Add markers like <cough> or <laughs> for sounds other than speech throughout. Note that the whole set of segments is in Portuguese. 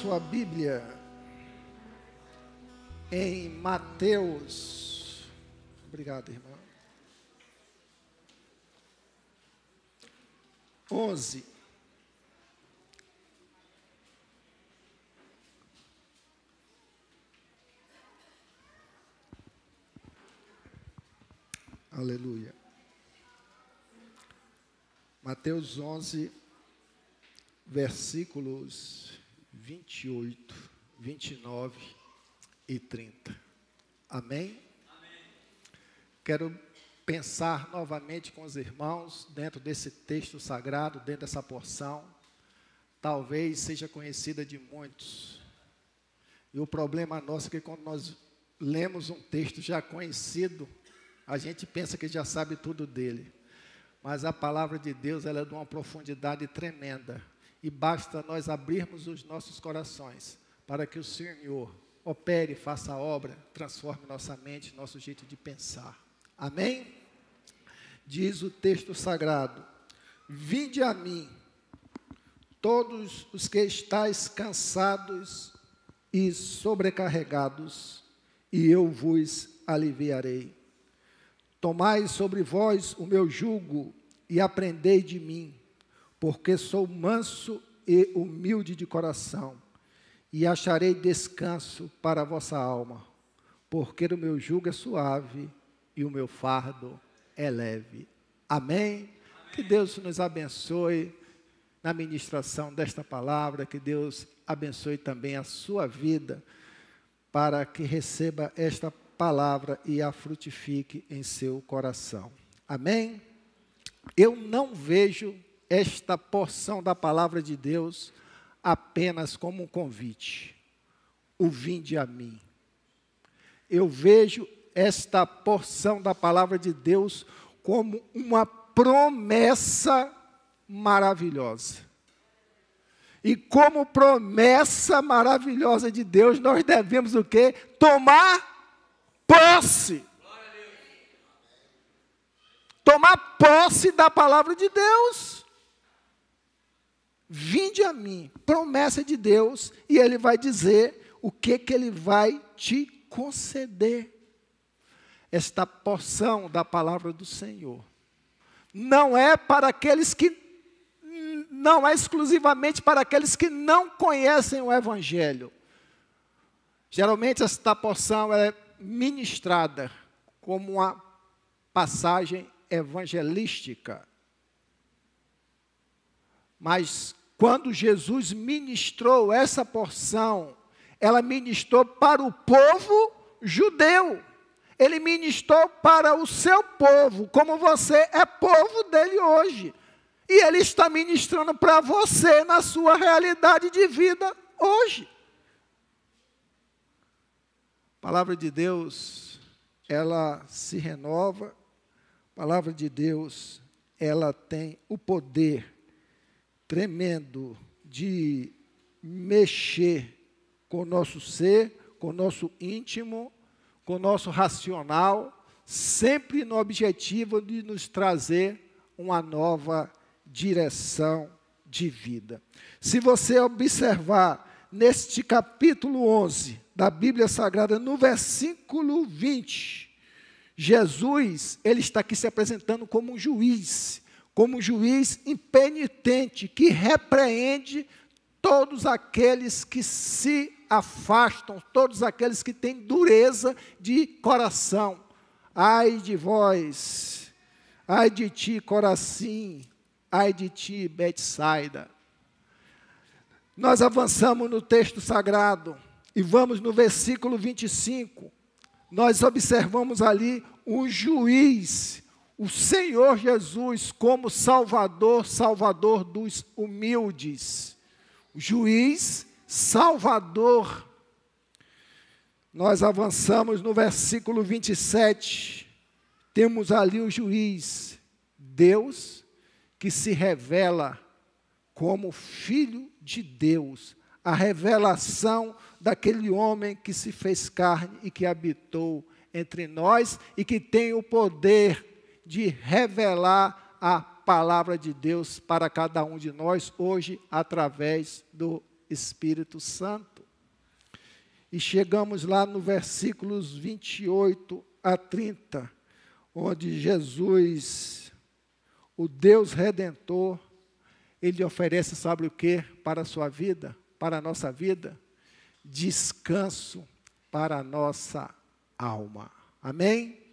sua Bíblia em Mateus. Obrigado, irmão. 11. Aleluia. Mateus 11, versículos 28, 29 e 30. Amém? Amém? Quero pensar novamente com os irmãos dentro desse texto sagrado, dentro dessa porção. Talvez seja conhecida de muitos. E o problema nosso é que quando nós lemos um texto já conhecido, a gente pensa que já sabe tudo dele. Mas a palavra de Deus ela é de uma profundidade tremenda. E basta nós abrirmos os nossos corações para que o Senhor opere, faça a obra, transforme nossa mente, nosso jeito de pensar. Amém? Diz o texto sagrado: Vinde a mim, todos os que estáis cansados e sobrecarregados, e eu vos aliviarei. Tomai sobre vós o meu jugo e aprendei de mim, porque sou manso e humilde de coração, e acharei descanso para a vossa alma, porque o meu jugo é suave e o meu fardo é leve. Amém? Amém? Que Deus nos abençoe na ministração desta palavra, que Deus abençoe também a sua vida, para que receba esta palavra e a frutifique em seu coração. Amém? Eu não vejo esta porção da palavra de Deus apenas como um convite. O vinde a mim. Eu vejo esta porção da palavra de Deus como uma promessa maravilhosa. E como promessa maravilhosa de Deus, nós devemos o quê? Tomar posse. Tomar posse da palavra de Deus. Vinde a mim, promessa de Deus, e Ele vai dizer o que, que Ele vai te conceder. Esta porção da palavra do Senhor não é para aqueles que não é exclusivamente para aqueles que não conhecem o Evangelho. Geralmente esta porção é ministrada como uma passagem evangelística. Mas quando Jesus ministrou essa porção, ela ministrou para o povo judeu. Ele ministrou para o seu povo, como você é povo dele hoje. E ele está ministrando para você na sua realidade de vida hoje. A palavra de Deus, ela se renova. A palavra de Deus, ela tem o poder tremendo de mexer com o nosso ser, com o nosso íntimo, com o nosso racional, sempre no objetivo de nos trazer uma nova direção de vida. Se você observar neste capítulo 11, da Bíblia Sagrada, no versículo 20, Jesus, ele está aqui se apresentando como um juiz, como um juiz impenitente, que repreende todos aqueles que se afastam, todos aqueles que têm dureza de coração. Ai de vós, ai de ti, Corazim, ai de ti, Betsaida. Nós avançamos no texto sagrado. E vamos no versículo 25. Nós observamos ali o juiz, o Senhor Jesus, como Salvador, Salvador dos humildes. Juiz, Salvador. Nós avançamos no versículo 27. Temos ali o juiz, Deus, que se revela como Filho de Deus, a revelação daquele homem que se fez carne e que habitou entre nós e que tem o poder de revelar a palavra de Deus para cada um de nós hoje através do Espírito Santo. E chegamos lá no versículos 28 a 30, onde Jesus, o Deus redentor, ele oferece, sabe o que para a sua vida, para a nossa vida? Descanso para a nossa alma. Amém?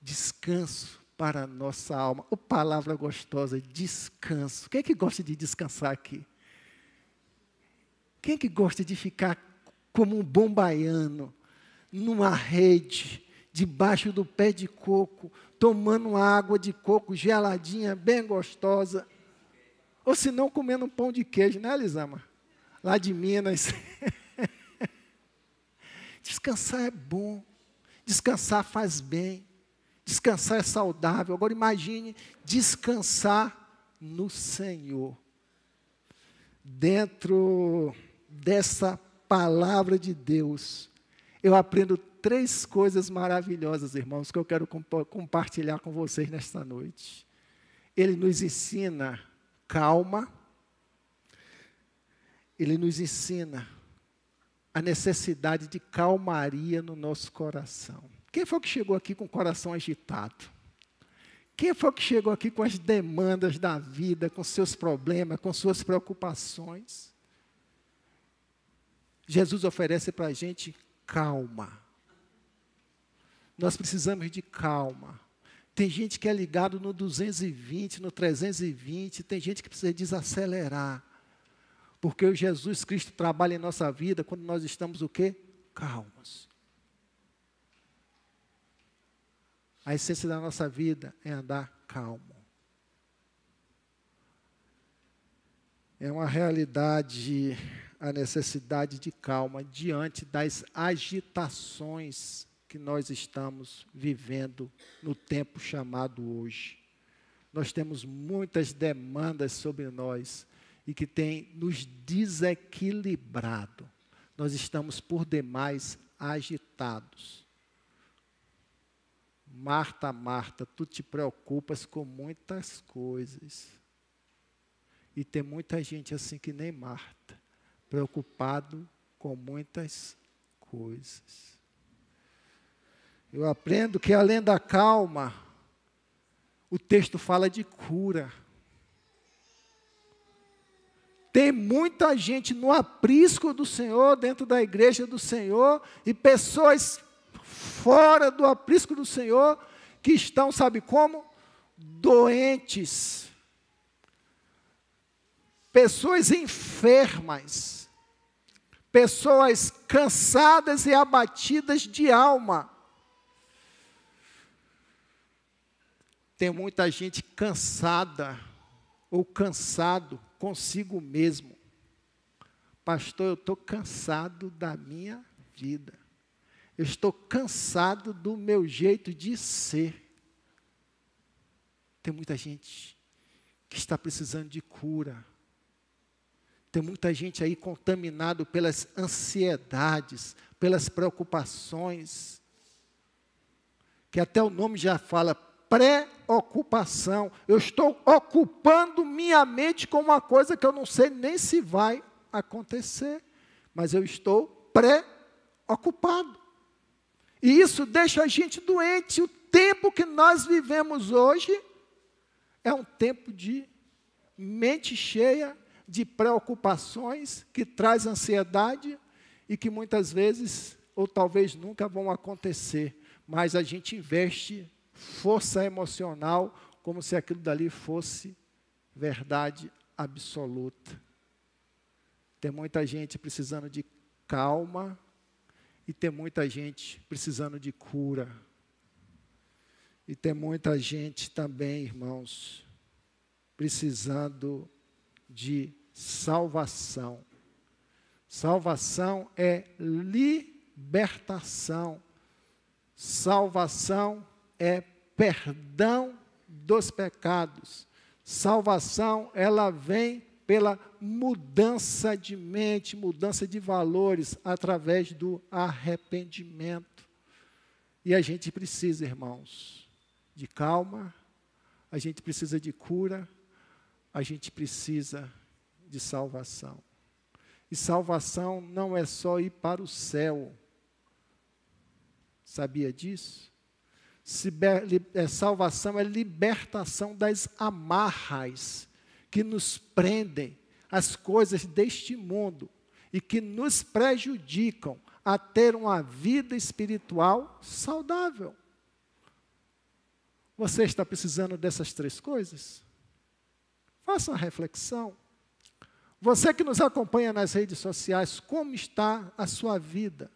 Descanso para a nossa alma. O palavra gostosa, descanso. Quem é que gosta de descansar aqui? Quem é que gosta de ficar como um bom baiano, numa rede, debaixo do pé de coco, tomando água de coco geladinha, bem gostosa? Ou se não, comendo um pão de queijo, né, Elisama? Lá de Minas. <laughs> Descansar é bom. Descansar faz bem. Descansar é saudável. Agora imagine descansar no Senhor. Dentro dessa palavra de Deus, eu aprendo três coisas maravilhosas, irmãos, que eu quero compartilhar com vocês nesta noite. Ele nos ensina calma, ele nos ensina a necessidade de calmaria no nosso coração. Quem foi que chegou aqui com o coração agitado? Quem foi que chegou aqui com as demandas da vida, com seus problemas, com suas preocupações? Jesus oferece para a gente calma. Nós precisamos de calma. Tem gente que é ligado no 220, no 320, tem gente que precisa desacelerar. Porque o Jesus Cristo trabalha em nossa vida quando nós estamos o quê? Calmos. A essência da nossa vida é andar calmo. É uma realidade a necessidade de calma diante das agitações que nós estamos vivendo no tempo chamado hoje. Nós temos muitas demandas sobre nós e que tem nos desequilibrado. Nós estamos por demais agitados. Marta, Marta, tu te preocupas com muitas coisas. E tem muita gente assim que nem Marta, preocupado com muitas coisas. Eu aprendo que além da calma, o texto fala de cura. Tem muita gente no aprisco do Senhor, dentro da igreja do Senhor, e pessoas fora do aprisco do Senhor que estão, sabe como? Doentes. Pessoas enfermas. Pessoas cansadas e abatidas de alma. Tem muita gente cansada ou cansado consigo mesmo. Pastor, eu estou cansado da minha vida. Eu estou cansado do meu jeito de ser. Tem muita gente que está precisando de cura. Tem muita gente aí contaminado pelas ansiedades, pelas preocupações, que até o nome já fala preocupação. Eu estou ocupando minha mente com uma coisa que eu não sei nem se vai acontecer, mas eu estou preocupado. E isso deixa a gente doente. O tempo que nós vivemos hoje é um tempo de mente cheia de preocupações que traz ansiedade e que muitas vezes ou talvez nunca vão acontecer, mas a gente investe força emocional como se aquilo dali fosse verdade absoluta. Tem muita gente precisando de calma e tem muita gente precisando de cura. E tem muita gente também, irmãos, precisando de salvação. Salvação é libertação. Salvação é perdão dos pecados. Salvação, ela vem pela mudança de mente, mudança de valores através do arrependimento. E a gente precisa, irmãos, de calma, a gente precisa de cura, a gente precisa de salvação. E salvação não é só ir para o céu. Sabia disso? É, salvação é libertação das amarras que nos prendem às coisas deste mundo e que nos prejudicam a ter uma vida espiritual saudável. Você está precisando dessas três coisas? Faça uma reflexão. Você que nos acompanha nas redes sociais, como está a sua vida?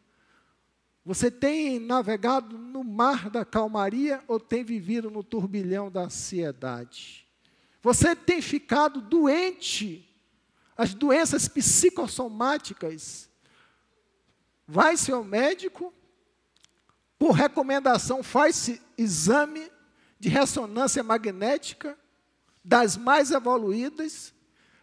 Você tem navegado no mar da calmaria ou tem vivido no turbilhão da ansiedade? Você tem ficado doente? As doenças psicossomáticas vai se ao médico, por recomendação faz-se exame de ressonância magnética das mais evoluídas,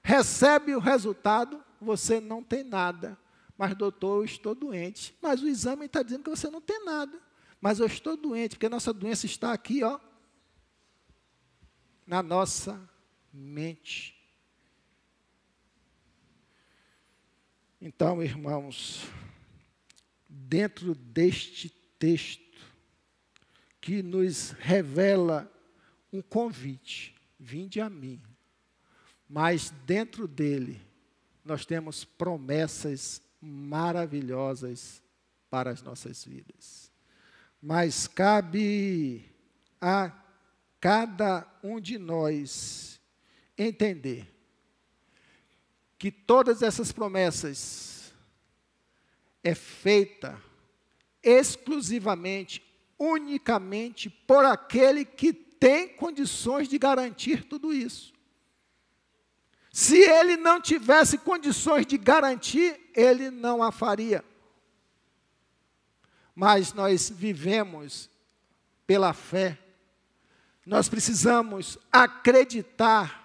recebe o resultado, você não tem nada. Mas, doutor, eu estou doente. Mas o exame está dizendo que você não tem nada. Mas eu estou doente, porque a nossa doença está aqui, ó, na nossa mente. Então, irmãos, dentro deste texto que nos revela um convite: vinde a mim. Mas dentro dele nós temos promessas maravilhosas para as nossas vidas. Mas cabe a cada um de nós entender que todas essas promessas é feita exclusivamente, unicamente por aquele que tem condições de garantir tudo isso. Se ele não tivesse condições de garantir, ele não a faria. Mas nós vivemos pela fé. Nós precisamos acreditar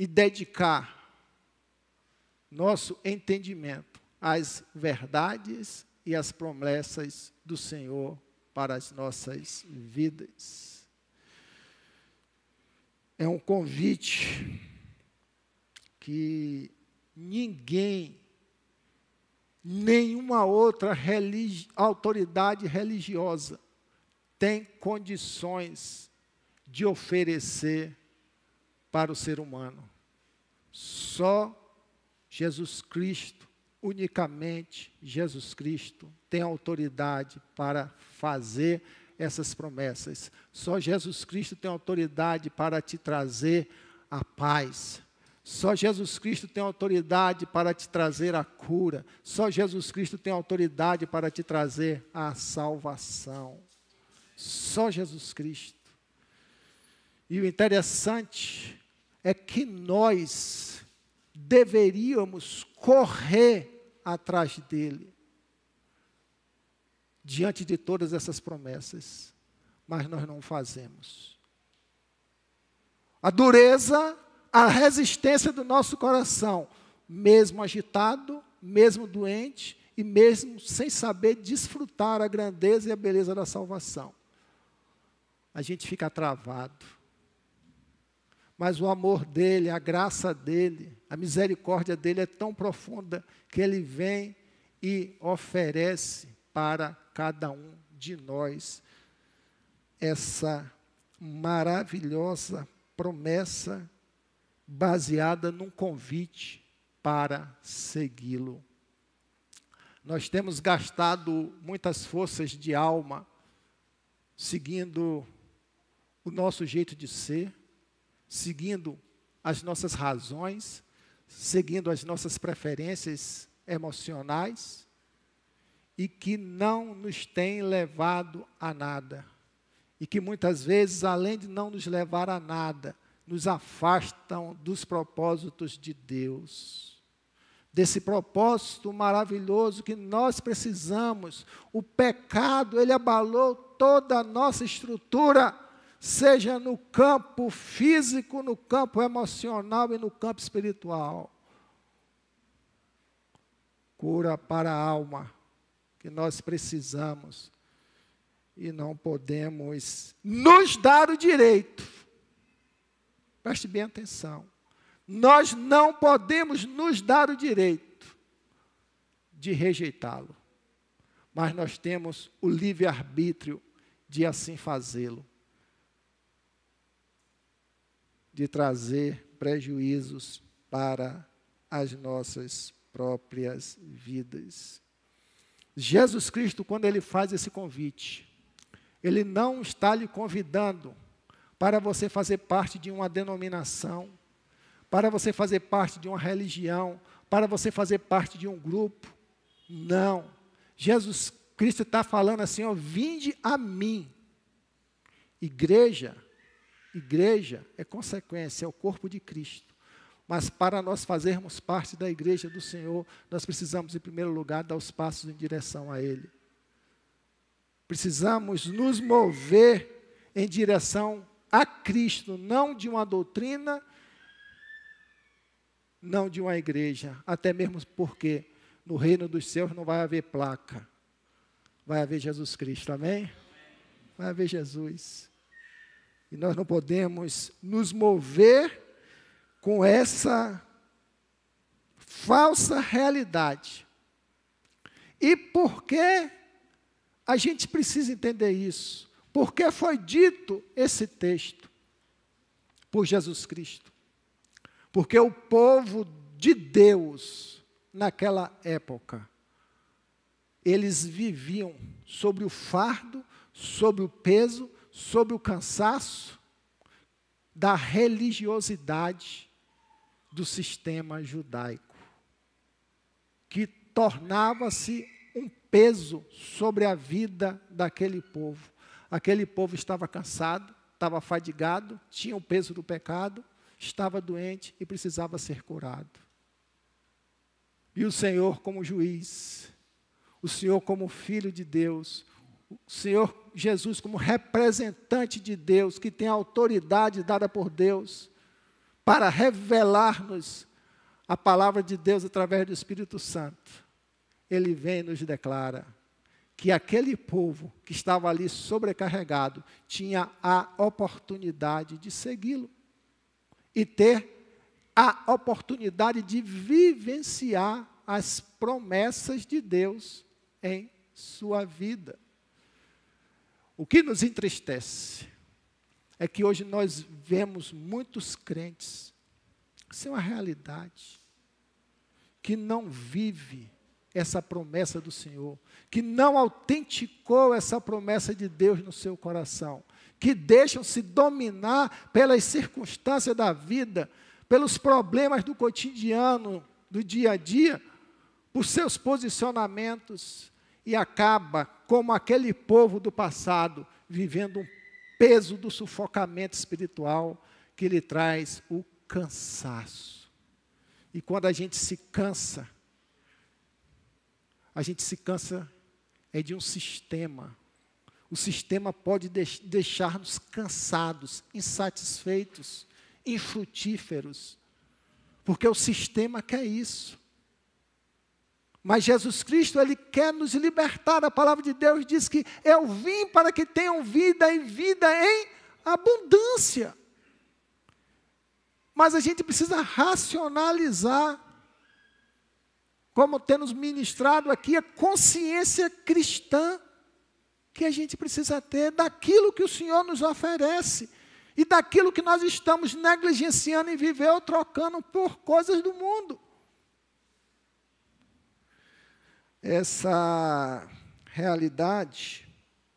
e dedicar nosso entendimento às verdades e às promessas do Senhor para as nossas vidas. É um convite que ninguém, nenhuma outra religi autoridade religiosa tem condições de oferecer para o ser humano. Só Jesus Cristo, unicamente Jesus Cristo, tem autoridade para fazer essas promessas. Só Jesus Cristo tem autoridade para te trazer a paz. Só Jesus Cristo tem autoridade para te trazer a cura. Só Jesus Cristo tem autoridade para te trazer a salvação. Só Jesus Cristo. E o interessante é que nós deveríamos correr atrás dele, diante de todas essas promessas, mas nós não fazemos. A dureza, a resistência do nosso coração, mesmo agitado, mesmo doente e mesmo sem saber desfrutar a grandeza e a beleza da salvação. A gente fica travado mas o amor dele, a graça dele, a misericórdia dele é tão profunda que ele vem e oferece para cada um de nós essa maravilhosa promessa baseada num convite para segui-lo. Nós temos gastado muitas forças de alma seguindo o nosso jeito de ser, seguindo as nossas razões, seguindo as nossas preferências emocionais e que não nos tem levado a nada. E que muitas vezes, além de não nos levar a nada, nos afastam dos propósitos de Deus. Desse propósito maravilhoso que nós precisamos. O pecado, ele abalou toda a nossa estrutura seja no campo físico, no campo emocional e no campo espiritual. Cura para a alma que nós precisamos e não podemos nos dar o direito. Preste bem atenção. nós não podemos nos dar o direito de rejeitá-lo, mas nós temos o livre-arbítrio de assim fazê-lo, de trazer prejuízos para as nossas próprias vidas. Jesus Cristo, quando ele faz esse convite, ele não está lhe convidando para você fazer parte de uma denominação, para você fazer parte de uma religião, para você fazer parte de um grupo. Não. Jesus Cristo está falando assim: ó, vinde a mim. Igreja, igreja é consequência, é o corpo de Cristo. Mas para nós fazermos parte da igreja do Senhor, nós precisamos, em primeiro lugar, dar os passos em direção a Ele. Precisamos nos mover em direção a Cristo, não de uma doutrina, não de uma igreja, até mesmo porque no reino dos céus não vai haver placa, vai haver Jesus Cristo, amém? Vai haver Jesus. E nós não podemos nos mover com essa falsa realidade. E por que a gente precisa entender isso? Porque foi dito esse texto por Jesus Cristo. Porque o povo de Deus, naquela época, eles viviam sobre o fardo, sobre o peso, sobre o cansaço da religiosidade do sistema judaico, que tornava-se um peso sobre a vida daquele povo. Aquele povo estava cansado, estava fadigado, tinha o peso do pecado, estava doente e precisava ser curado. E o Senhor, como juiz, o Senhor, como filho de Deus, Senhor Jesus, como representante de Deus, que tem autoridade dada por Deus, para revelar-nos a palavra de Deus através do Espírito Santo, ele vem e nos declara que aquele povo que estava ali sobrecarregado tinha a oportunidade de segui-lo e ter a oportunidade de vivenciar as promessas de Deus em sua vida. O que nos entristece é que hoje nós vemos muitos crentes, isso é uma realidade, que não vive essa promessa do Senhor, que não autenticou essa promessa de Deus no seu coração, que deixam se dominar pelas circunstâncias da vida, pelos problemas do cotidiano, do dia a dia, por seus posicionamentos e acaba como aquele povo do passado, vivendo um peso do sufocamento espiritual que lhe traz o cansaço. E quando a gente se cansa, a gente se cansa é de um sistema. O sistema pode deixar-nos cansados, insatisfeitos, infrutíferos, porque o sistema quer isso. Mas Jesus Cristo, Ele quer nos libertar. A palavra de Deus diz que eu vim para que tenham vida e vida em abundância. Mas a gente precisa racionalizar, como temos ministrado aqui, a consciência cristã que a gente precisa ter daquilo que o Senhor nos oferece e daquilo que nós estamos negligenciando em viver ou trocando por coisas do mundo. Essa realidade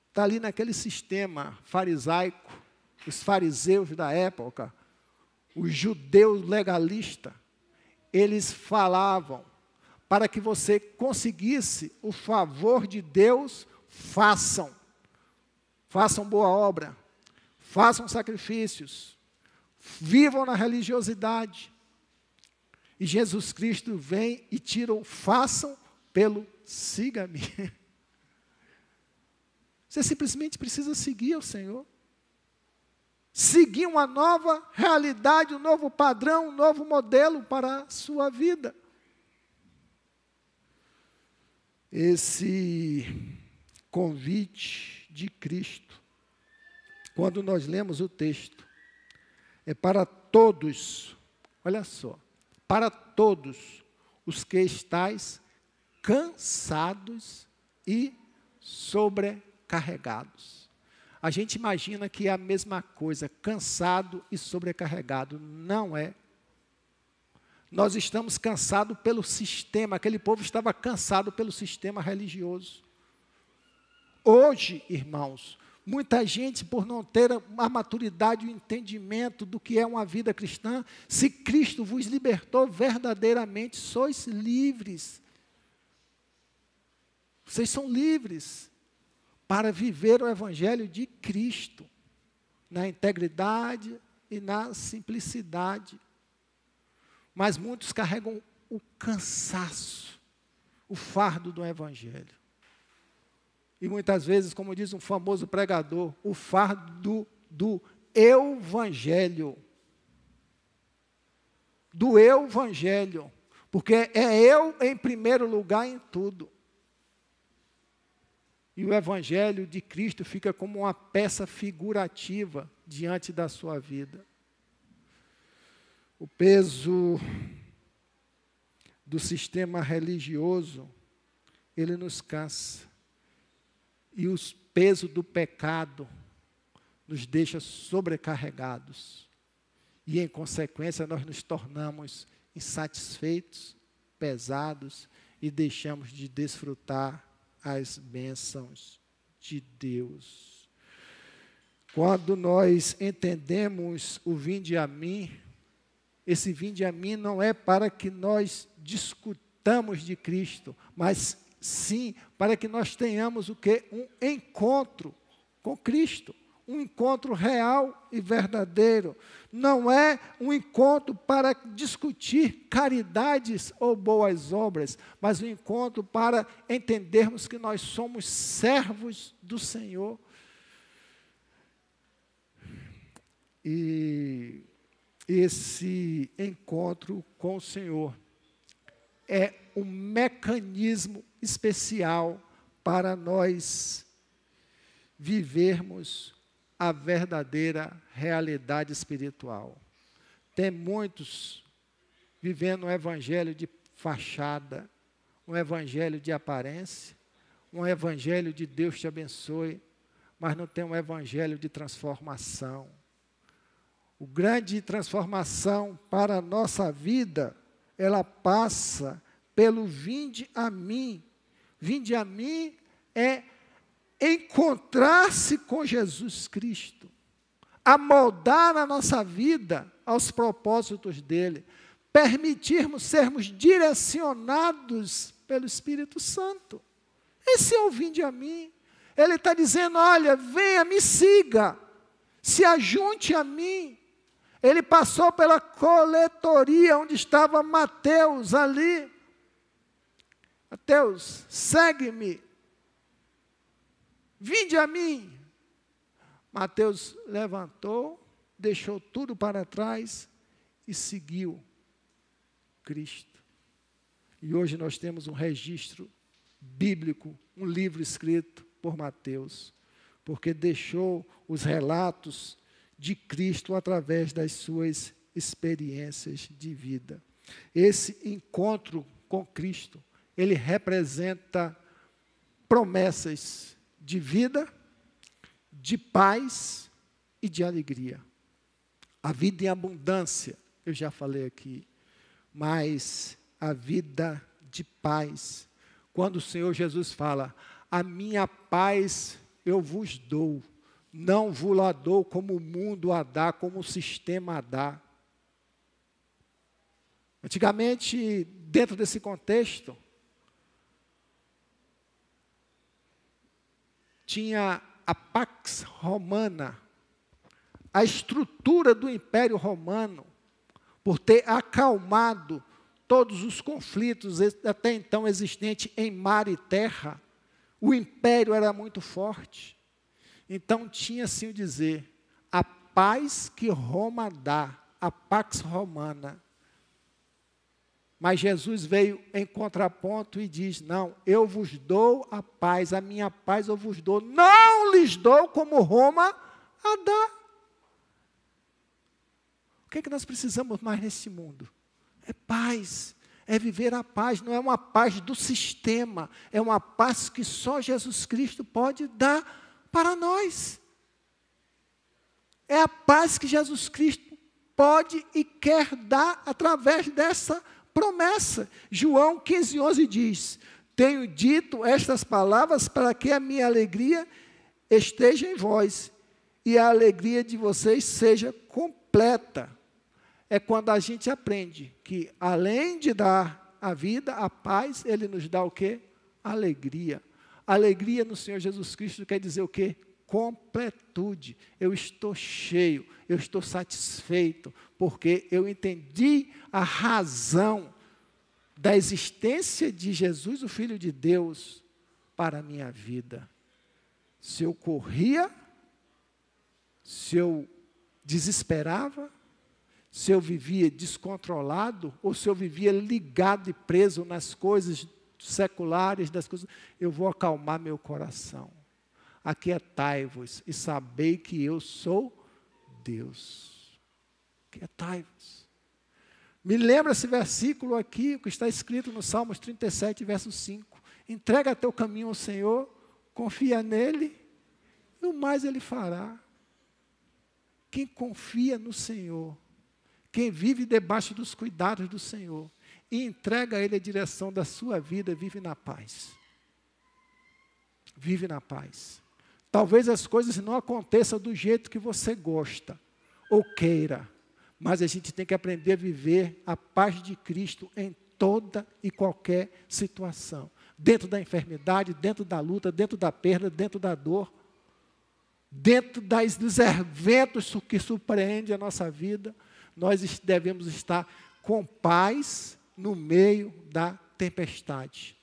está ali naquele sistema farisaico, os fariseus da época, os judeus legalistas, eles falavam para que você conseguisse o favor de Deus, façam. Façam boa obra, façam sacrifícios, vivam na religiosidade. E Jesus Cristo vem e tira o façam pelo siga-me. <laughs> Você simplesmente precisa seguir o Senhor. Seguir uma nova realidade, um novo padrão, um novo modelo para a sua vida. Esse convite de Cristo, quando nós lemos o texto, é para todos olha só, para todos os que estáis cansados e sobrecarregados. A gente imagina que é a mesma coisa, cansado e sobrecarregado. Não é. Nós estamos cansados pelo sistema, aquele povo estava cansado pelo sistema religioso. Hoje, irmãos, muita gente, por não ter a maturidade e o entendimento do que é uma vida cristã, se Cristo vos libertou verdadeiramente, sois livres. Vocês são livres para viver o Evangelho de Cristo, na integridade e na simplicidade. Mas muitos carregam o cansaço, o fardo do Evangelho. E muitas vezes, como diz um famoso pregador, o fardo do Evangelho. Do Evangelho. Porque é eu em primeiro lugar em tudo. E o Evangelho de Cristo fica como uma peça figurativa diante da sua vida. O peso do sistema religioso, ele nos cansa. E o peso do pecado nos deixa sobrecarregados. E, em consequência, nós nos tornamos insatisfeitos, pesados e deixamos de desfrutar as bênçãos de Deus. Quando nós entendemos o vinde a mim, esse vinde a mim não é para que nós discutamos de Cristo, mas sim para que nós tenhamos o que? Um encontro com Cristo um encontro real e verdadeiro. Não é um encontro para discutir caridades ou boas obras, mas um encontro para entendermos que nós somos servos do Senhor. E esse encontro com o Senhor é um mecanismo especial para nós vivermos a verdadeira realidade espiritual. Tem muitos vivendo um evangelho de fachada, um evangelho de aparência, um evangelho de Deus te abençoe, mas não tem um evangelho de transformação. O grande transformação para a nossa vida, ela passa pelo vinde a mim. Vinde a mim é encontrar-se com Jesus Cristo, amoldar a nossa vida aos propósitos dele, permitirmos sermos direcionados pelo Espírito Santo. Esse é o vinde a mim. Ele está dizendo: olha, venha, me siga, se ajunte a mim. Ele passou pela coletoria onde estava Mateus ali. Mateus, segue-me. Vinde a mim. Mateus levantou, deixou tudo para trás e seguiu Cristo. E hoje nós temos um registro bíblico, um livro escrito por Mateus, porque deixou os relatos de Cristo através das suas experiências de vida. Esse encontro com Cristo, ele representa promessas de vida, de paz e de alegria. A vida em abundância, eu já falei aqui, mas a vida de paz. Quando o Senhor Jesus fala: "A minha paz eu vos dou, não vos la dou como o mundo a dá, como o sistema a dá". Antigamente, dentro desse contexto, tinha a Pax Romana, a estrutura do Império Romano, por ter acalmado todos os conflitos até então existentes em mar e terra, o império era muito forte. Então tinha assim o dizer: a paz que Roma dá, a Pax Romana, mas Jesus veio em contraponto e diz: Não, eu vos dou a paz, a minha paz eu vos dou, não lhes dou como Roma a dá. O que é que nós precisamos mais nesse mundo? É paz. É viver a paz, não é uma paz do sistema, é uma paz que só Jesus Cristo pode dar para nós. É a paz que Jesus Cristo pode e quer dar através dessa promessa. João 15, 11 diz: Tenho dito estas palavras para que a minha alegria esteja em vós e a alegria de vocês seja completa. É quando a gente aprende que, além de dar a vida, a paz, Ele nos dá o quê? Alegria. Alegria no Senhor Jesus Cristo quer dizer o quê? Completude. Eu estou cheio, eu estou satisfeito, porque eu entendi a razão da existência de Jesus, o Filho de Deus, para a minha vida. Se eu corria, se eu desesperava, se eu vivia descontrolado, ou se eu vivia ligado e preso nas coisas seculares, das coisas, eu vou acalmar meu coração. Aquietai-vos e sabei que eu sou Deus. Aquietai-vos. Me lembra esse versículo aqui, que está escrito no Salmos 37, verso 5. Entrega teu caminho ao Senhor, confia nele, e o mais ele fará. Quem confia no Senhor, quem vive debaixo dos cuidados do Senhor e entrega a Ele a direção da sua vida, vive na paz. Vive na paz. Talvez as coisas não aconteçam do jeito que você gosta ou queira, mas a gente tem que aprender a viver a paz de Cristo em toda e qualquer situação. Dentro da enfermidade, dentro da luta, dentro da perda, dentro da dor dentro das, dos eventos que surpreendem a nossa vida, nós devemos estar com paz no meio da tempestade.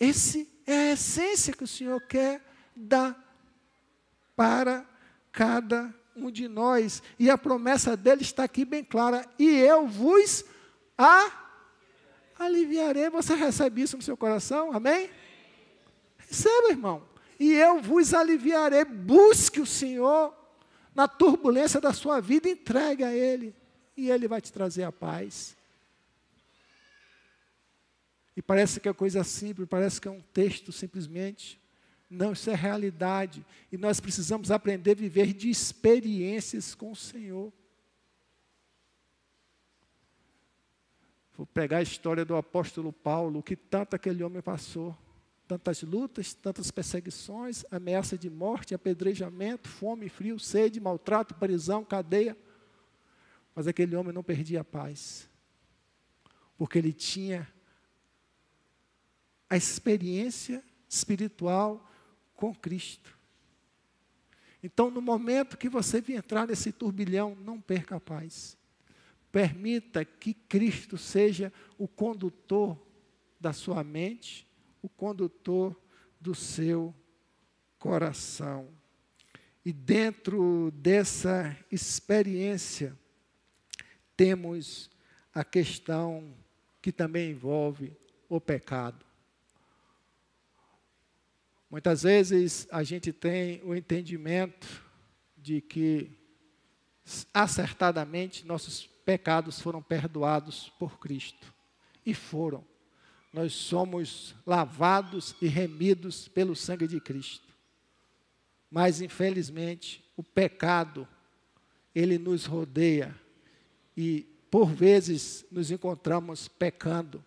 Esse é a essência que o Senhor quer dar para cada um de nós. E a promessa dele está aqui bem clara. E eu vos aliviarei. Você recebe isso no seu coração? Amém? Receba, irmão e eu vos aliviarei. Busque o Senhor na turbulência da sua vida, entregue a Ele, e Ele vai te trazer a paz. E parece que é coisa simples, parece que é um texto simplesmente. Não, isso é realidade. E nós precisamos aprender a viver de experiências com o Senhor. Vou pegar a história do apóstolo Paulo, o que tanto aquele homem passou tantas lutas, tantas perseguições, ameaça de morte, apedrejamento, fome, frio, sede, maltrato, prisão, cadeia. Mas aquele homem não perdia a paz, porque ele tinha a experiência espiritual com Cristo. Então, no momento que você vir entrar nesse turbilhão, não perca a paz. Permita que Cristo seja o condutor da sua mente, o condutor do seu coração. E dentro dessa experiência, temos a questão que também envolve o pecado. Muitas vezes a gente tem o entendimento de que acertadamente nossos pecados foram perdoados por Cristo. E foram nós somos lavados e remidos pelo sangue de Cristo. Mas, infelizmente, o pecado, ele nos rodeia e, por vezes, nos encontramos pecando.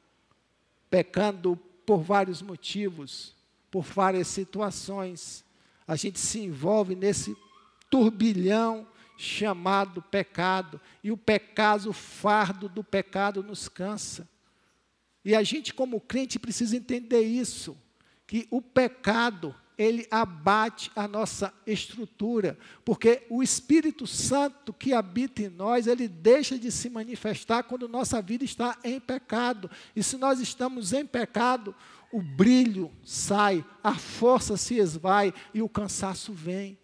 Pecando por vários motivos, por várias situações. A gente se envolve nesse turbilhão chamado pecado, e o pecado, o fardo do pecado nos cansa. E a gente, como crente, precisa entender isso: que o pecado, ele abate a nossa estrutura, porque o Espírito Santo que habita em nós, ele deixa de se manifestar quando nossa vida está em pecado. E se nós estamos em pecado, o brilho sai, a força se esvai e o cansaço vem.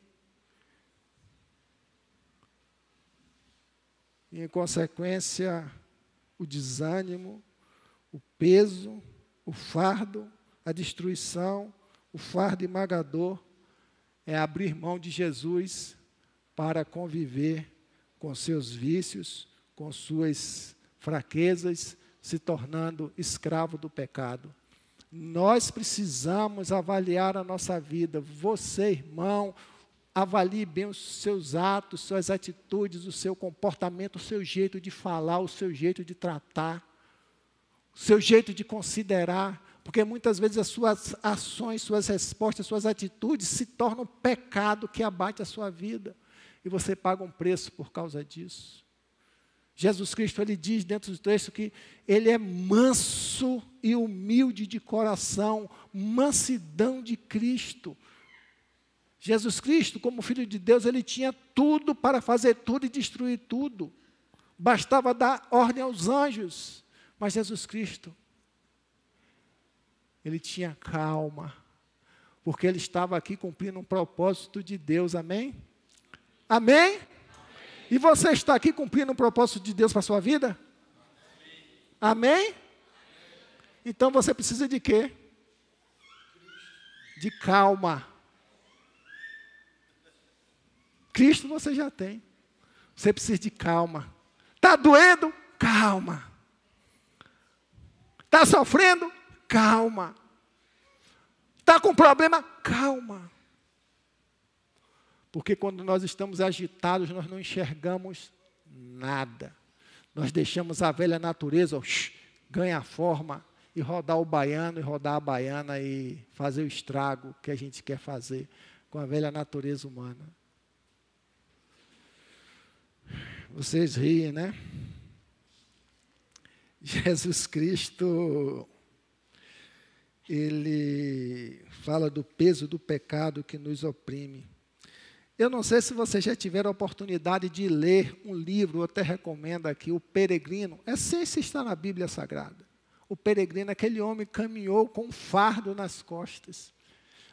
E, em consequência, o desânimo, o peso, o fardo, a destruição, o fardo esmagador é abrir mão de Jesus para conviver com seus vícios, com suas fraquezas, se tornando escravo do pecado. Nós precisamos avaliar a nossa vida. Você, irmão, avalie bem os seus atos, suas atitudes, o seu comportamento, o seu jeito de falar, o seu jeito de tratar, o seu jeito de considerar, porque muitas vezes as suas ações, suas respostas, suas atitudes se tornam pecado que abate a sua vida e você paga um preço por causa disso. Jesus Cristo ele diz dentro do texto que ele é manso e humilde de coração, mansidão de Cristo. Jesus Cristo, como filho de Deus, ele tinha tudo para fazer tudo e destruir tudo. Bastava dar ordem aos anjos. Mas Jesus Cristo, ele tinha calma, porque ele estava aqui cumprindo um propósito de Deus, amém? Amém? E você está aqui cumprindo um propósito de Deus para a sua vida? Amém? amém? Então você precisa de quê? De calma. Cristo você já tem. Você precisa de calma. Está doendo? Calma. Está sofrendo? Calma. Está com problema? Calma. Porque quando nós estamos agitados, nós não enxergamos nada. Nós deixamos a velha natureza ganhar forma e rodar o baiano, e rodar a baiana e fazer o estrago que a gente quer fazer com a velha natureza humana. Vocês riem, né? <laughs> Jesus Cristo, ele fala do peso do pecado que nos oprime. Eu não sei se vocês já tiveram a oportunidade de ler um livro, eu até recomendo aqui, O Peregrino. A essência está na Bíblia Sagrada. O peregrino, aquele homem caminhou com um fardo nas costas,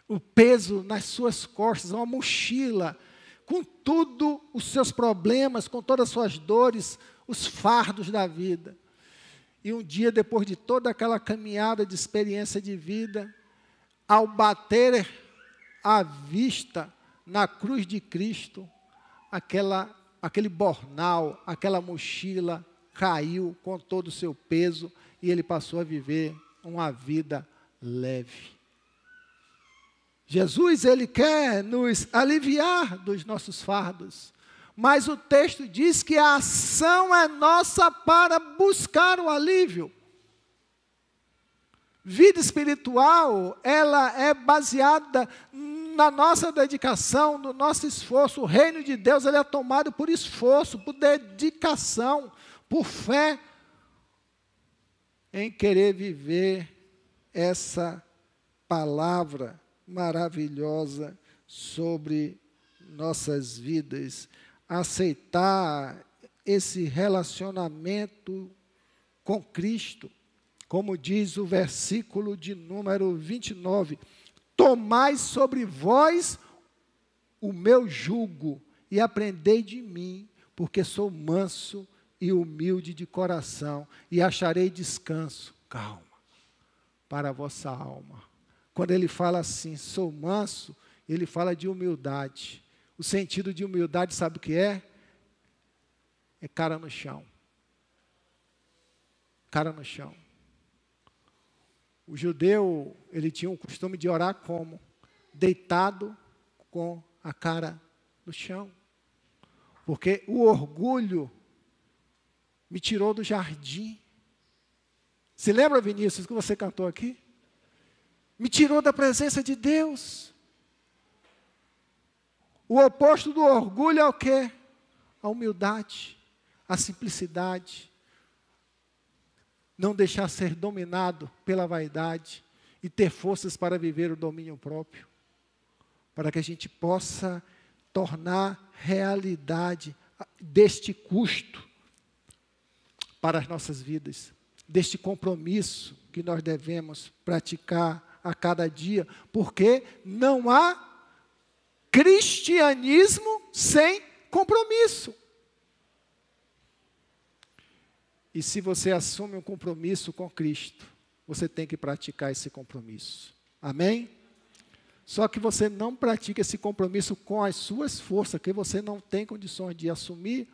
o peso nas suas costas, uma mochila, com tudo os seus problemas, com todas as suas dores, os fardos da vida. E um dia, depois de toda aquela caminhada de experiência de vida, ao bater a vista na cruz de Cristo, aquela, aquele bornal, aquela mochila caiu com todo o seu peso e ele passou a viver uma vida leve. Jesus, ele quer nos aliviar dos nossos fardos, mas o texto diz que a ação é nossa para buscar o alívio. Vida espiritual, ela é baseada na nossa dedicação, no nosso esforço. O reino de Deus ele é tomado por esforço, por dedicação, por fé em querer viver essa palavra maravilhosa sobre nossas vidas, aceitar esse relacionamento com Cristo, como diz o versículo de número 29 Tomai sobre vós o meu jugo e aprendei de mim, porque sou manso e humilde de coração, e acharei descanso, calma, para a vossa alma. Quando ele fala assim, sou manso, ele fala de humildade. O sentido de humildade, sabe o que é? É cara no chão. Cara no chão. O judeu, ele tinha o costume de orar como? Deitado com a cara no chão. Porque o orgulho me tirou do jardim. Se lembra, Vinícius, que você cantou aqui? Me tirou da presença de Deus. O oposto do orgulho é o quê? A humildade, a simplicidade, não deixar ser dominado pela vaidade e ter forças para viver o domínio próprio, para que a gente possa tornar realidade deste custo para as nossas vidas, deste compromisso que nós devemos praticar a cada dia, porque não há cristianismo sem compromisso. E se você assume um compromisso com Cristo, você tem que praticar esse compromisso. Amém? Só que você não pratica esse compromisso com as suas forças, que você não tem condições de assumir,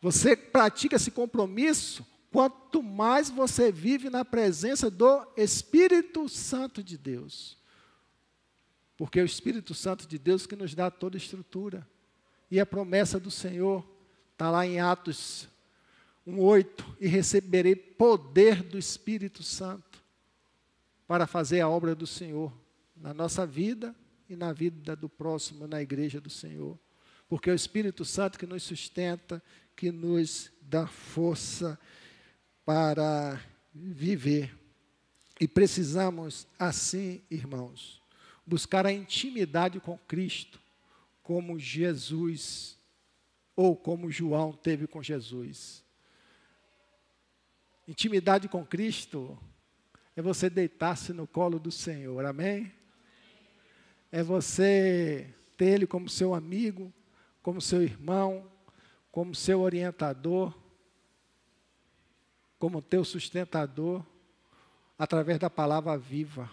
Você pratica esse compromisso quanto mais você vive na presença do Espírito Santo de Deus. Porque é o Espírito Santo de Deus que nos dá toda a estrutura. E a promessa do Senhor está lá em Atos 1,8: e receberei poder do Espírito Santo para fazer a obra do Senhor na nossa vida e na vida do próximo, na igreja do Senhor. Porque é o Espírito Santo que nos sustenta, que nos dá força para viver. E precisamos, assim, irmãos, buscar a intimidade com Cristo, como Jesus, ou como João teve com Jesus. Intimidade com Cristo é você deitar-se no colo do Senhor, amém? É você ter Ele como seu amigo, como seu irmão, como seu orientador, como teu sustentador, através da palavra viva.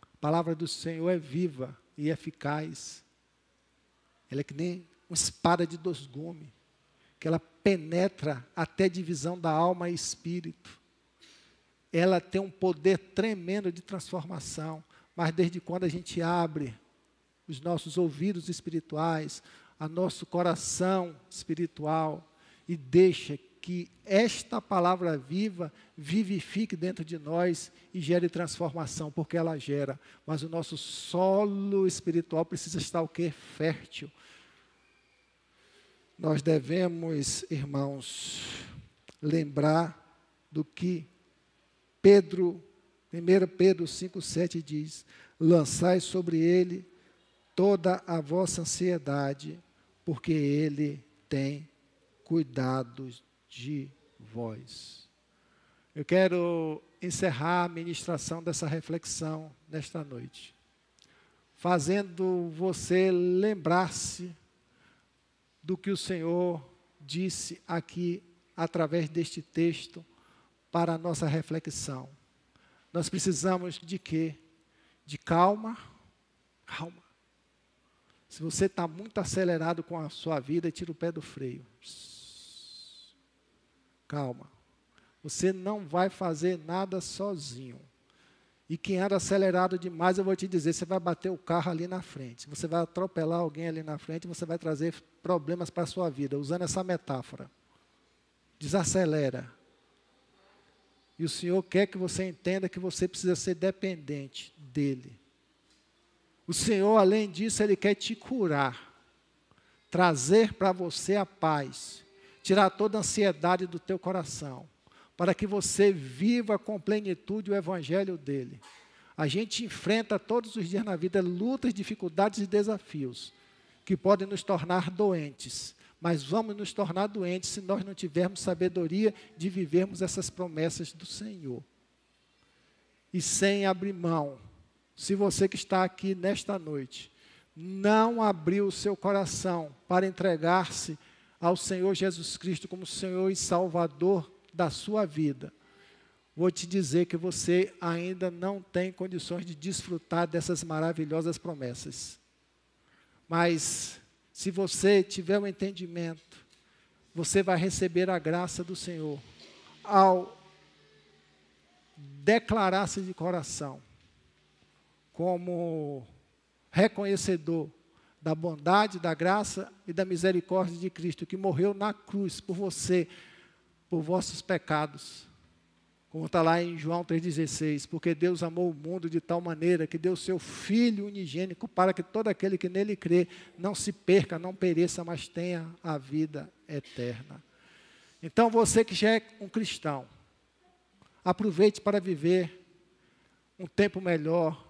A palavra do Senhor é viva e eficaz. Ela é que nem uma espada de dois gumes, que ela penetra até divisão da alma e espírito. Ela tem um poder tremendo de transformação, mas desde quando a gente abre os nossos ouvidos espirituais, a nosso coração espiritual e deixa que esta palavra viva vivifique dentro de nós e gere transformação, porque ela gera. Mas o nosso solo espiritual precisa estar o quê? Fértil. Nós devemos, irmãos, lembrar do que Pedro, 1 Pedro 5,7 diz: lançai sobre ele toda a vossa ansiedade, porque ele tem cuidado de vós. Eu quero encerrar a ministração dessa reflexão nesta noite, fazendo você lembrar-se do que o Senhor disse aqui através deste texto para a nossa reflexão. Nós precisamos de quê? De calma, calma. Se você está muito acelerado com a sua vida, tira o pé do freio. Calma. Você não vai fazer nada sozinho. E quem anda acelerado demais, eu vou te dizer, você vai bater o carro ali na frente. Você vai atropelar alguém ali na frente, você vai trazer problemas para a sua vida, usando essa metáfora. Desacelera. E o Senhor quer que você entenda que você precisa ser dependente dEle. O Senhor, além disso, Ele quer te curar, trazer para você a paz, tirar toda a ansiedade do teu coração, para que você viva com plenitude o evangelho dele. A gente enfrenta todos os dias na vida lutas, dificuldades e desafios que podem nos tornar doentes, mas vamos nos tornar doentes se nós não tivermos sabedoria de vivermos essas promessas do Senhor. E sem abrir mão, se você que está aqui nesta noite não abriu o seu coração para entregar-se ao Senhor Jesus Cristo como Senhor e Salvador da sua vida, vou te dizer que você ainda não tem condições de desfrutar dessas maravilhosas promessas. Mas, se você tiver o um entendimento, você vai receber a graça do Senhor ao declarar-se de coração como reconhecedor da bondade, da graça e da misericórdia de Cristo, que morreu na cruz por você, por vossos pecados. Como está lá em João 3,16, porque Deus amou o mundo de tal maneira que deu seu Filho unigênico para que todo aquele que nele crê não se perca, não pereça, mas tenha a vida eterna. Então você que já é um cristão, aproveite para viver um tempo melhor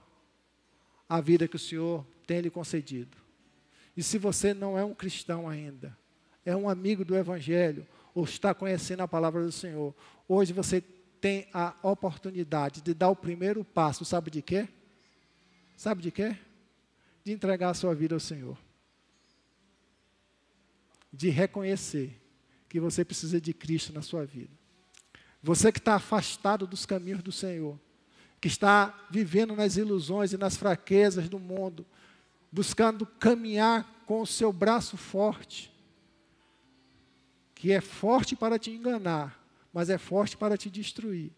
a vida que o Senhor tem lhe concedido. E se você não é um cristão ainda, é um amigo do Evangelho, ou está conhecendo a palavra do Senhor, hoje você tem a oportunidade de dar o primeiro passo, sabe de quê? Sabe de quê? De entregar a sua vida ao Senhor. De reconhecer que você precisa de Cristo na sua vida. Você que está afastado dos caminhos do Senhor, que está vivendo nas ilusões e nas fraquezas do mundo, buscando caminhar com o seu braço forte. Que é forte para te enganar, mas é forte para te destruir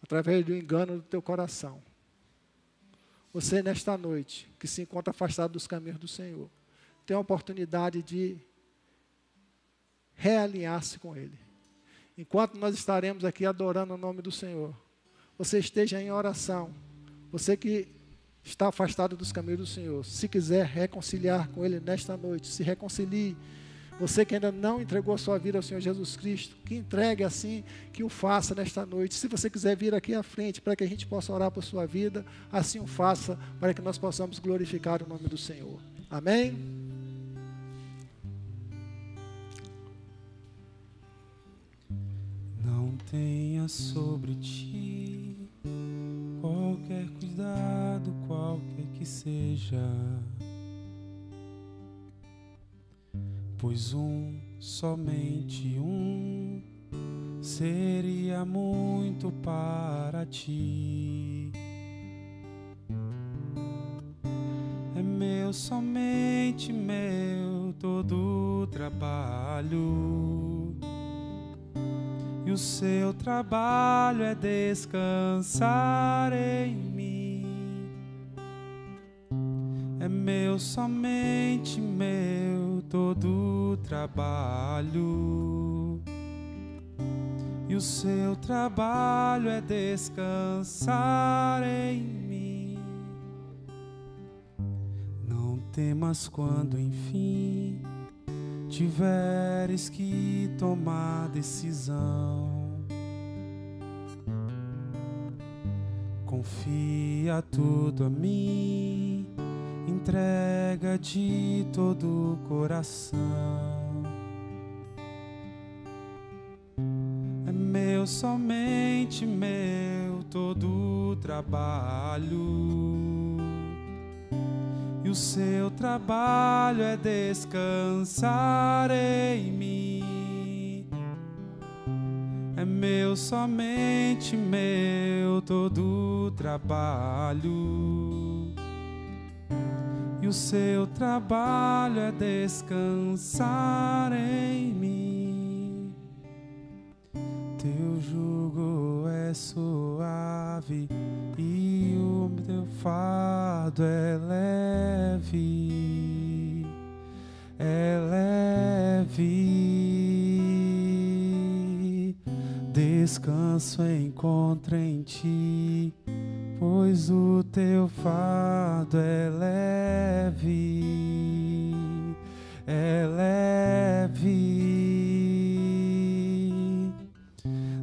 através do engano do teu coração. Você, nesta noite, que se encontra afastado dos caminhos do Senhor, tem a oportunidade de realinhar-se com Ele. Enquanto nós estaremos aqui adorando o nome do Senhor, você esteja em oração. Você que está afastado dos caminhos do Senhor, se quiser reconciliar com Ele nesta noite, se reconcilie você que ainda não entregou a sua vida ao Senhor Jesus Cristo, que entregue assim, que o faça nesta noite. Se você quiser vir aqui à frente para que a gente possa orar por sua vida, assim o faça, para que nós possamos glorificar o nome do Senhor. Amém? Não tenha sobre ti qualquer cuidado, qualquer que seja pois um, somente um, seria muito para ti. É meu, somente meu, todo trabalho. E o seu trabalho é descansar em mim. É meu, somente meu todo trabalho. E o seu trabalho é descansar em mim. Não temas quando, enfim, tiveres que tomar decisão. Confia tudo a mim entrega de todo o coração. É meu, somente meu, todo o trabalho. E o seu trabalho é descansar em mim. É meu, somente meu, todo o trabalho o seu trabalho é descansar em mim. Teu jugo é suave e o teu fardo é leve, é leve. Descanso encontra em ti pois o teu fardo é leve, é leve,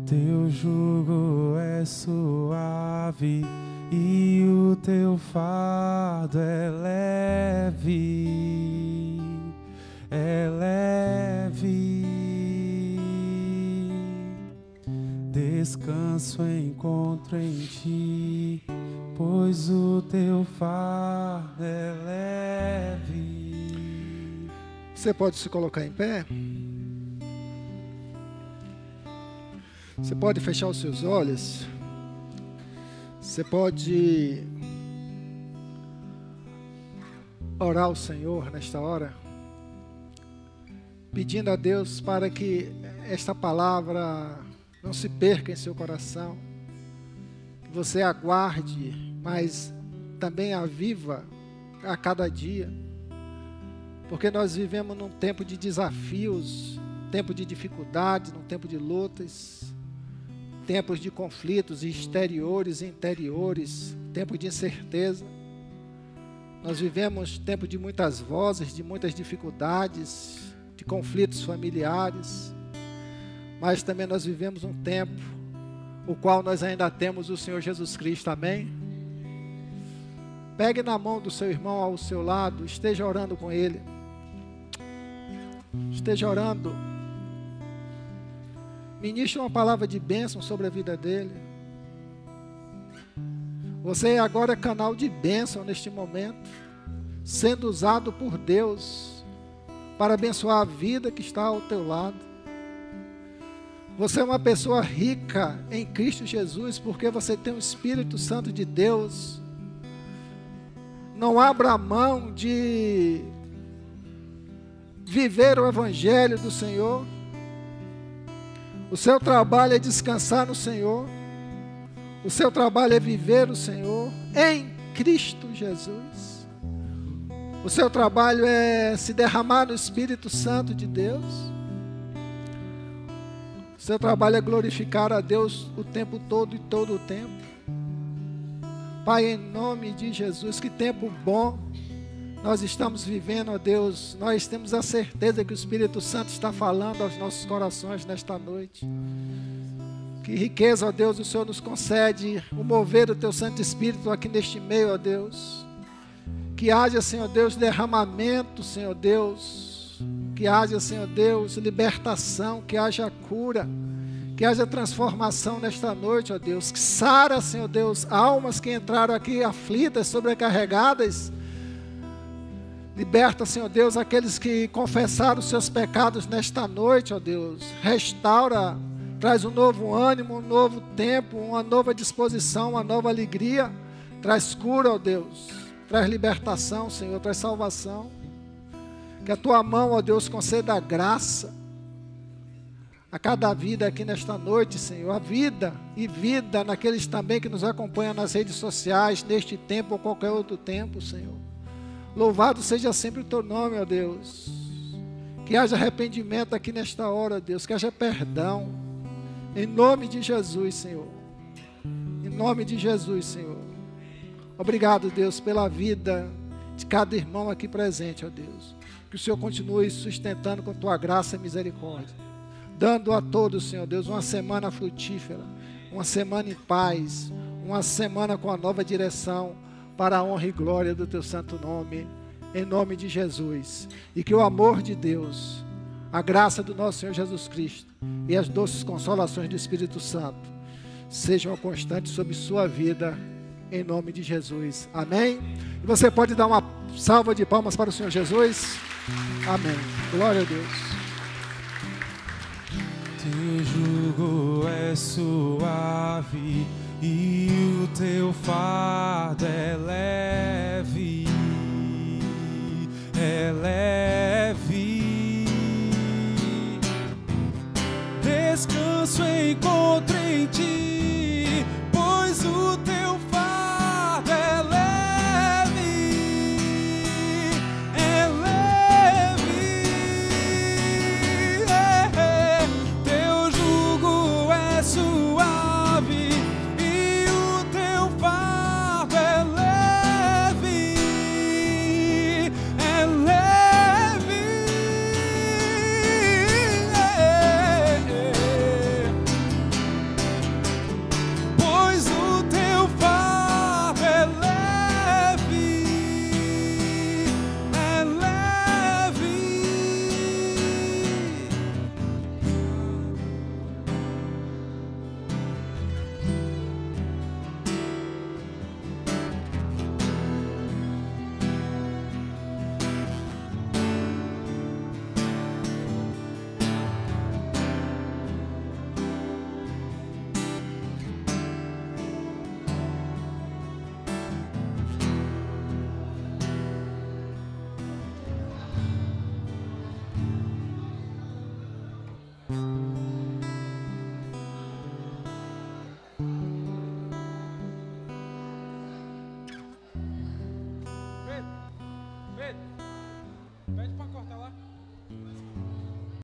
teu jugo é suave e o teu fardo é leve, é leve. Descanso encontro em ti pois o teu fardo é leve. Você pode se colocar em pé? Você pode fechar os seus olhos? Você pode orar ao Senhor nesta hora, pedindo a Deus para que esta palavra não se perca em seu coração, que você aguarde mas também a viva a cada dia. Porque nós vivemos num tempo de desafios, tempo de dificuldades, num tempo de lutas, tempos de conflitos exteriores e interiores, tempo de incerteza. Nós vivemos tempo de muitas vozes, de muitas dificuldades, de conflitos familiares, mas também nós vivemos um tempo o qual nós ainda temos o Senhor Jesus Cristo, amém? Pegue na mão do seu irmão ao seu lado, esteja orando com ele. Esteja orando. Ministre uma palavra de bênção sobre a vida dele. Você agora é canal de bênção neste momento, sendo usado por Deus para abençoar a vida que está ao teu lado. Você é uma pessoa rica em Cristo Jesus, porque você tem o Espírito Santo de Deus não abra mão de viver o Evangelho do Senhor. O seu trabalho é descansar no Senhor. O seu trabalho é viver o Senhor em Cristo Jesus. O seu trabalho é se derramar no Espírito Santo de Deus. Seu trabalho é glorificar a Deus o tempo todo e todo o tempo. Pai, em nome de Jesus, que tempo bom nós estamos vivendo, ó Deus. Nós temos a certeza que o Espírito Santo está falando aos nossos corações nesta noite. Que riqueza, ó Deus, o Senhor nos concede o mover do Teu Santo Espírito aqui neste meio, ó Deus. Que haja, Senhor Deus, derramamento, Senhor Deus. Que haja, Senhor Deus, libertação, que haja cura. Que haja transformação nesta noite, ó Deus. Que sara, Senhor Deus, almas que entraram aqui aflitas, sobrecarregadas Liberta, Senhor Deus, aqueles que confessaram os seus pecados nesta noite, ó Deus. Restaura, traz um novo ânimo, um novo tempo, uma nova disposição, uma nova alegria. Traz cura, ó Deus. Traz libertação, Senhor, traz salvação. Que a tua mão, ó Deus, conceda graça a cada vida aqui nesta noite, Senhor. A vida e vida naqueles também que nos acompanham nas redes sociais, neste tempo ou qualquer outro tempo, Senhor. Louvado seja sempre o teu nome, ó Deus. Que haja arrependimento aqui nesta hora, Deus. Que haja perdão. Em nome de Jesus, Senhor. Em nome de Jesus, Senhor. Obrigado, Deus, pela vida de cada irmão aqui presente, ó Deus. Que o Senhor continue sustentando com tua graça e misericórdia. Dando a todos, Senhor Deus, uma semana frutífera, uma semana em paz, uma semana com a nova direção para a honra e glória do teu santo nome, em nome de Jesus. E que o amor de Deus, a graça do nosso Senhor Jesus Cristo e as doces consolações do Espírito Santo sejam constantes sobre sua vida, em nome de Jesus. Amém? E você pode dar uma salva de palmas para o Senhor Jesus? Amém. Glória a Deus. Teu jugo é suave e o teu fardo é leve, é leve. Descanso encontro em ti,